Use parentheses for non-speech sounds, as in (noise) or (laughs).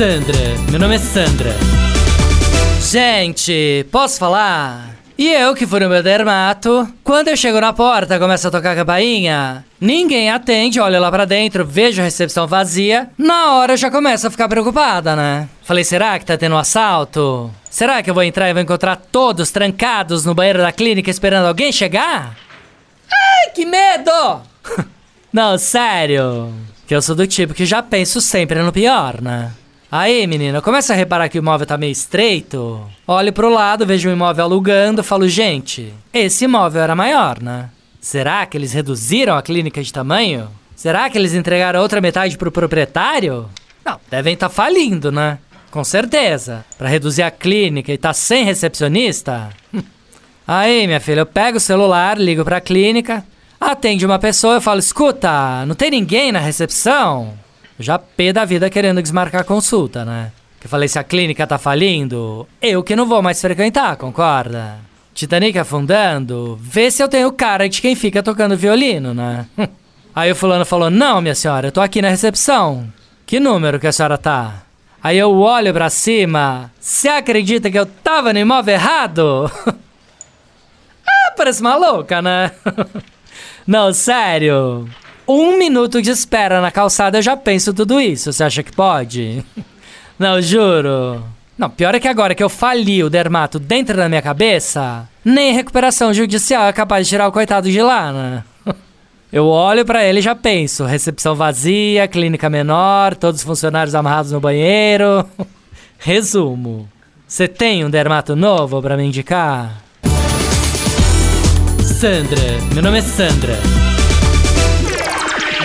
Sandra, meu nome é Sandra. Gente, posso falar? E eu que fui no meu dermato, quando eu chego na porta, começa a tocar a campainha, ninguém atende, olho lá pra dentro, vejo a recepção vazia, na hora eu já começo a ficar preocupada, né? Falei, será que tá tendo um assalto? Será que eu vou entrar e vou encontrar todos trancados no banheiro da clínica esperando alguém chegar? Ai, que medo! (laughs) Não, sério. Que eu sou do tipo que já penso sempre no pior, né? Aí, menina, começa a reparar que o imóvel tá meio estreito. Olho pro lado, vejo um imóvel alugando, falo, gente, esse imóvel era maior, né? Será que eles reduziram a clínica de tamanho? Será que eles entregaram outra metade pro proprietário? Não, devem estar tá falindo, né? Com certeza. Para reduzir a clínica e tá sem recepcionista? Aí, minha filha, eu pego o celular, ligo pra clínica, atende uma pessoa, eu falo: escuta, não tem ninguém na recepção? Já pé da vida querendo desmarcar a consulta, né? Que eu falei, se a clínica tá falindo, eu que não vou mais frequentar, concorda? Titanic afundando, vê se eu tenho cara de quem fica tocando violino, né? (laughs) Aí o fulano falou, não, minha senhora, eu tô aqui na recepção. Que número que a senhora tá? Aí eu olho pra cima, você acredita que eu tava no imóvel errado? (laughs) ah, parece maluca, né? (laughs) não, sério. Um minuto de espera na calçada eu já penso tudo isso. Você acha que pode? (laughs) Não, juro. Não, pior é que agora que eu fali o dermato dentro da minha cabeça, nem recuperação judicial é capaz de tirar o coitado de lá, né? (laughs) Eu olho para ele e já penso: recepção vazia, clínica menor, todos os funcionários amarrados no banheiro. (laughs) Resumo: você tem um dermato novo para me indicar? Sandra, meu nome é Sandra.